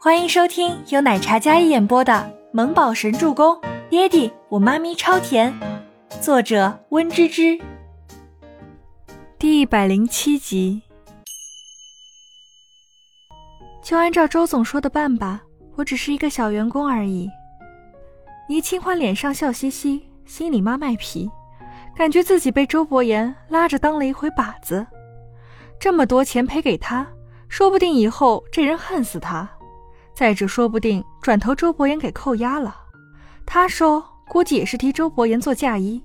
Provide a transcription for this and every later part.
欢迎收听由奶茶一演播的《萌宝神助攻》，爹地我妈咪超甜，作者温芝芝。第一百零七集。就按照周总说的办吧，我只是一个小员工而已。倪清欢脸上笑嘻嘻，心里妈卖皮，感觉自己被周伯言拉着当了一回靶子。这么多钱赔给他，说不定以后这人恨死他。再者，说不定转头周伯言给扣押了，他说估计也是替周伯言做嫁衣。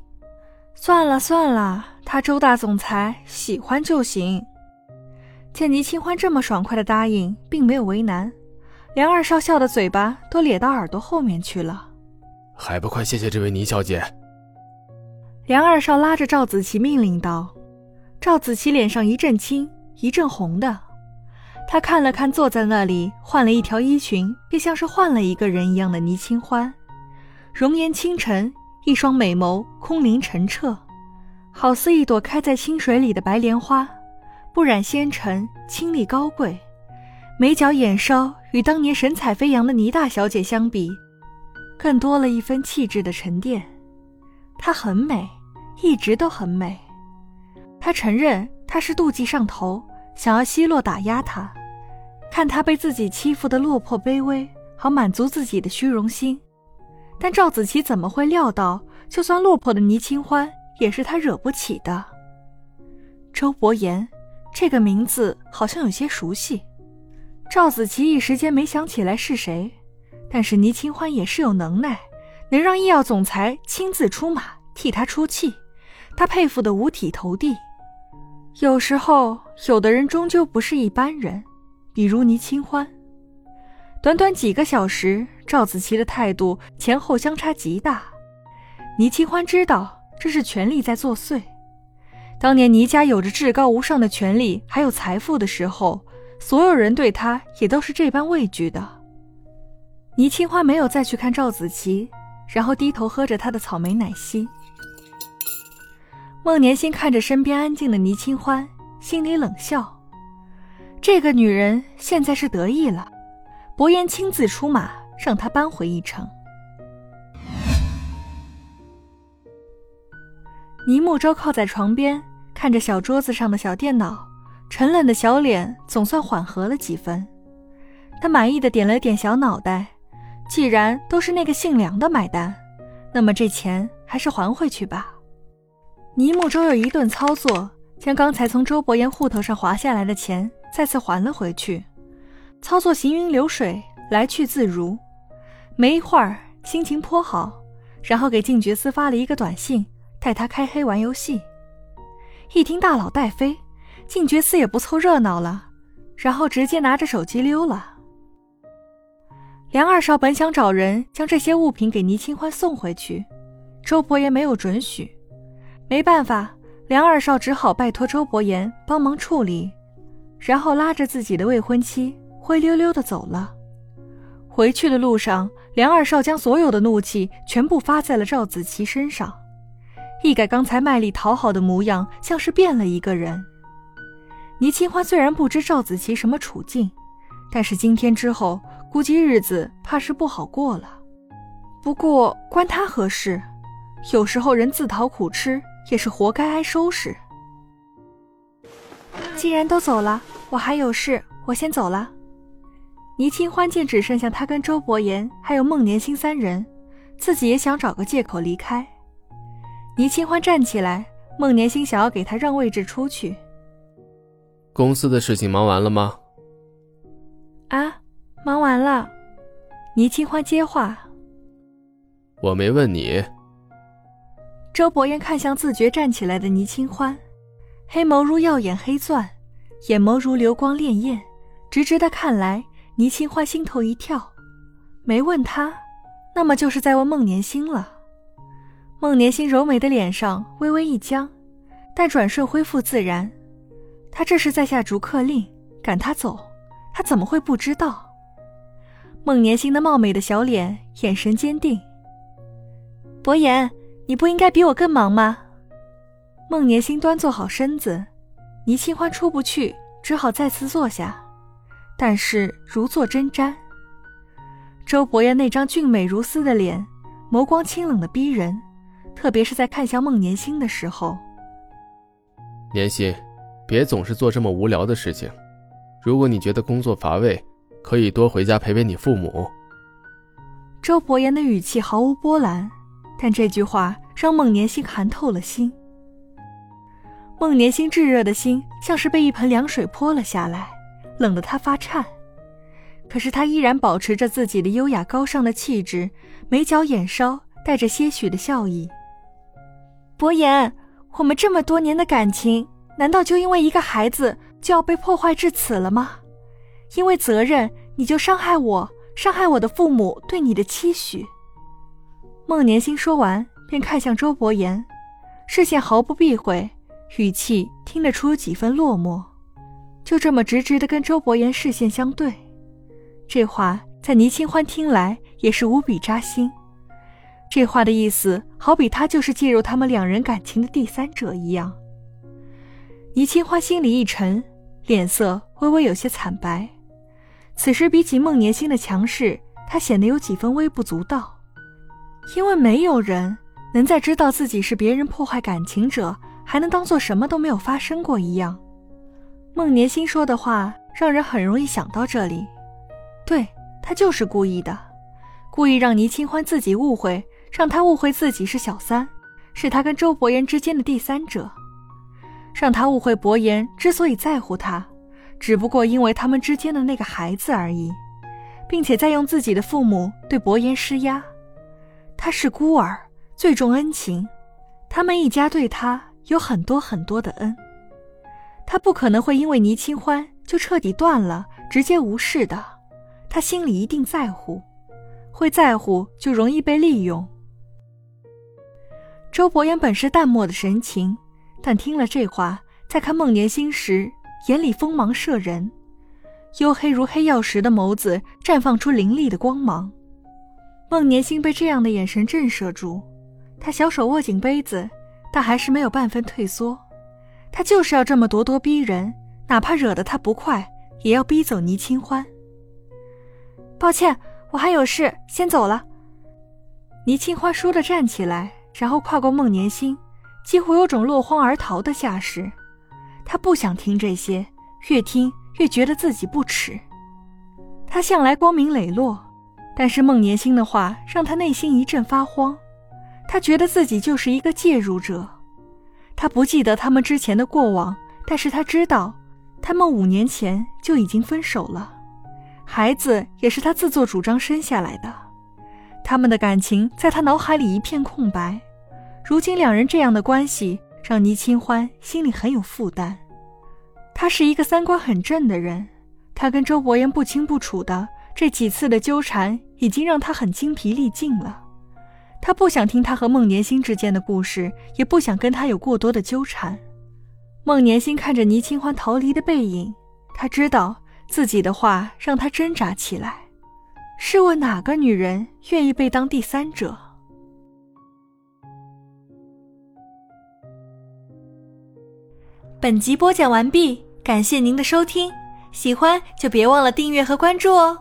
算了算了，他周大总裁喜欢就行。见倪清欢这么爽快的答应，并没有为难，梁二少笑的嘴巴都咧到耳朵后面去了。还不快谢谢这位倪小姐！梁二少拉着赵子琪命令道。赵子琪脸上一阵青一阵红的。他看了看坐在那里换了一条衣裙，便像是换了一个人一样的倪清欢，容颜清晨，一双美眸空灵澄澈，好似一朵开在清水里的白莲花，不染纤尘，清丽高贵。眉角眼梢与当年神采飞扬的倪大小姐相比，更多了一分气质的沉淀。她很美，一直都很美。他承认他是妒忌上头。想要奚落打压他，看他被自己欺负的落魄卑微，好满足自己的虚荣心。但赵子琪怎么会料到，就算落魄的倪清欢也是他惹不起的？周伯言这个名字好像有些熟悉。赵子琪一时间没想起来是谁，但是倪清欢也是有能耐，能让医药总裁亲自出马替他出气，他佩服的五体投地。有时候，有的人终究不是一般人，比如倪清欢。短短几个小时，赵子琪的态度前后相差极大。倪清欢知道这是权力在作祟。当年倪家有着至高无上的权力还有财富的时候，所有人对他也都是这般畏惧的。倪清欢没有再去看赵子琪，然后低头喝着他的草莓奶昔。孟年心看着身边安静的倪清欢，心里冷笑：这个女人现在是得意了，伯言亲自出马，让她扳回一城。倪慕舟靠在床边，看着小桌子上的小电脑，沉冷的小脸总算缓和了几分。他满意的点了点小脑袋，既然都是那个姓梁的买单，那么这钱还是还回去吧。倪木舟有一顿操作，将刚才从周伯言户头上划下来的钱再次还了回去。操作行云流水，来去自如。没一会儿，心情颇好，然后给靳觉寺发了一个短信，带他开黑玩游戏。一听大佬带飞，靳觉寺也不凑热闹了，然后直接拿着手机溜了。梁二少本想找人将这些物品给倪清欢送回去，周伯言没有准许。没办法，梁二少只好拜托周伯言帮忙处理，然后拉着自己的未婚妻灰溜溜的走了。回去的路上，梁二少将所有的怒气全部发在了赵子琪身上，一改刚才卖力讨好的模样，像是变了一个人。倪清欢虽然不知赵子琪什么处境，但是今天之后，估计日子怕是不好过了。不过关他何事？有时候人自讨苦吃。也是活该挨收拾。既然都走了，我还有事，我先走了。倪清欢见只剩下他跟周伯言还有孟年星三人，自己也想找个借口离开。倪清欢站起来，孟年星想要给他让位置出去。公司的事情忙完了吗？啊，忙完了。倪清欢接话。我没问你。周伯言看向自觉站起来的倪清欢，黑眸如耀眼黑钻，眼眸如流光潋滟，直直的看来，倪清欢心头一跳。没问他，那么就是在问孟年星了。孟年星柔美的脸上微微一僵，但转瞬恢复自然。他这是在下逐客令，赶他走，他怎么会不知道？孟年星的貌美的小脸，眼神坚定。伯言。你不应该比我更忙吗？孟年星端坐好身子，倪清欢出不去，只好再次坐下，但是如坐针毡。周伯言那张俊美如丝的脸，眸光清冷的逼人，特别是在看向孟年星的时候。年心，别总是做这么无聊的事情。如果你觉得工作乏味，可以多回家陪陪你父母。周伯言的语气毫无波澜，但这句话让孟年星寒透了心。孟年星炙热的心像是被一盆凉水泼了下来，冷得他发颤。可是他依然保持着自己的优雅高尚的气质，眉角眼梢带着些许的笑意。伯言，我们这么多年的感情，难道就因为一个孩子就要被破坏至此了吗？因为责任，你就伤害我，伤害我的父母对你的期许。孟年星说完，便看向周伯言，视线毫不避讳。语气听得出几分落寞，就这么直直的跟周伯言视线相对，这话在倪清欢听来也是无比扎心。这话的意思，好比他就是介入他们两人感情的第三者一样。倪清欢心里一沉，脸色微微有些惨白。此时比起孟年星的强势，他显得有几分微不足道，因为没有人能在知道自己是别人破坏感情者。还能当做什么都没有发生过一样。孟年心说的话让人很容易想到这里，对他就是故意的，故意让倪清欢自己误会，让他误会自己是小三，是他跟周伯言之间的第三者，让他误会伯言之所以在乎他，只不过因为他们之间的那个孩子而已，并且在用自己的父母对伯言施压。他是孤儿，最重恩情，他们一家对他。有很多很多的恩，他不可能会因为倪清欢就彻底断了，直接无视的。他心里一定在乎，会在乎就容易被利用。周伯言本是淡漠的神情，但听了这话，在看孟年星时，眼里锋芒射人，黝黑如黑曜石的眸子绽放出凌厉的光芒。孟年星被这样的眼神震慑住，他小手握紧杯子。但还是没有半分退缩，他就是要这么咄咄逼人，哪怕惹得他不快，也要逼走倪清欢。抱歉，我还有事，先走了。倪清欢说着站起来，然后跨过孟年星，几乎有种落荒而逃的架势。他不想听这些，越听越觉得自己不耻。他向来光明磊落，但是孟年星的话让他内心一阵发慌。他觉得自己就是一个介入者，他不记得他们之前的过往，但是他知道，他们五年前就已经分手了，孩子也是他自作主张生下来的，他们的感情在他脑海里一片空白。如今两人这样的关系，让倪清欢心里很有负担。他是一个三观很正的人，他跟周伯言不清不楚的这几次的纠缠，已经让他很精疲力尽了。他不想听他和孟年星之间的故事，也不想跟他有过多的纠缠。孟年星看着倪清欢逃离的背影，他知道自己的话让他挣扎起来。试问哪个女人愿意被当第三者？本集播讲完毕，感谢您的收听，喜欢就别忘了订阅和关注哦。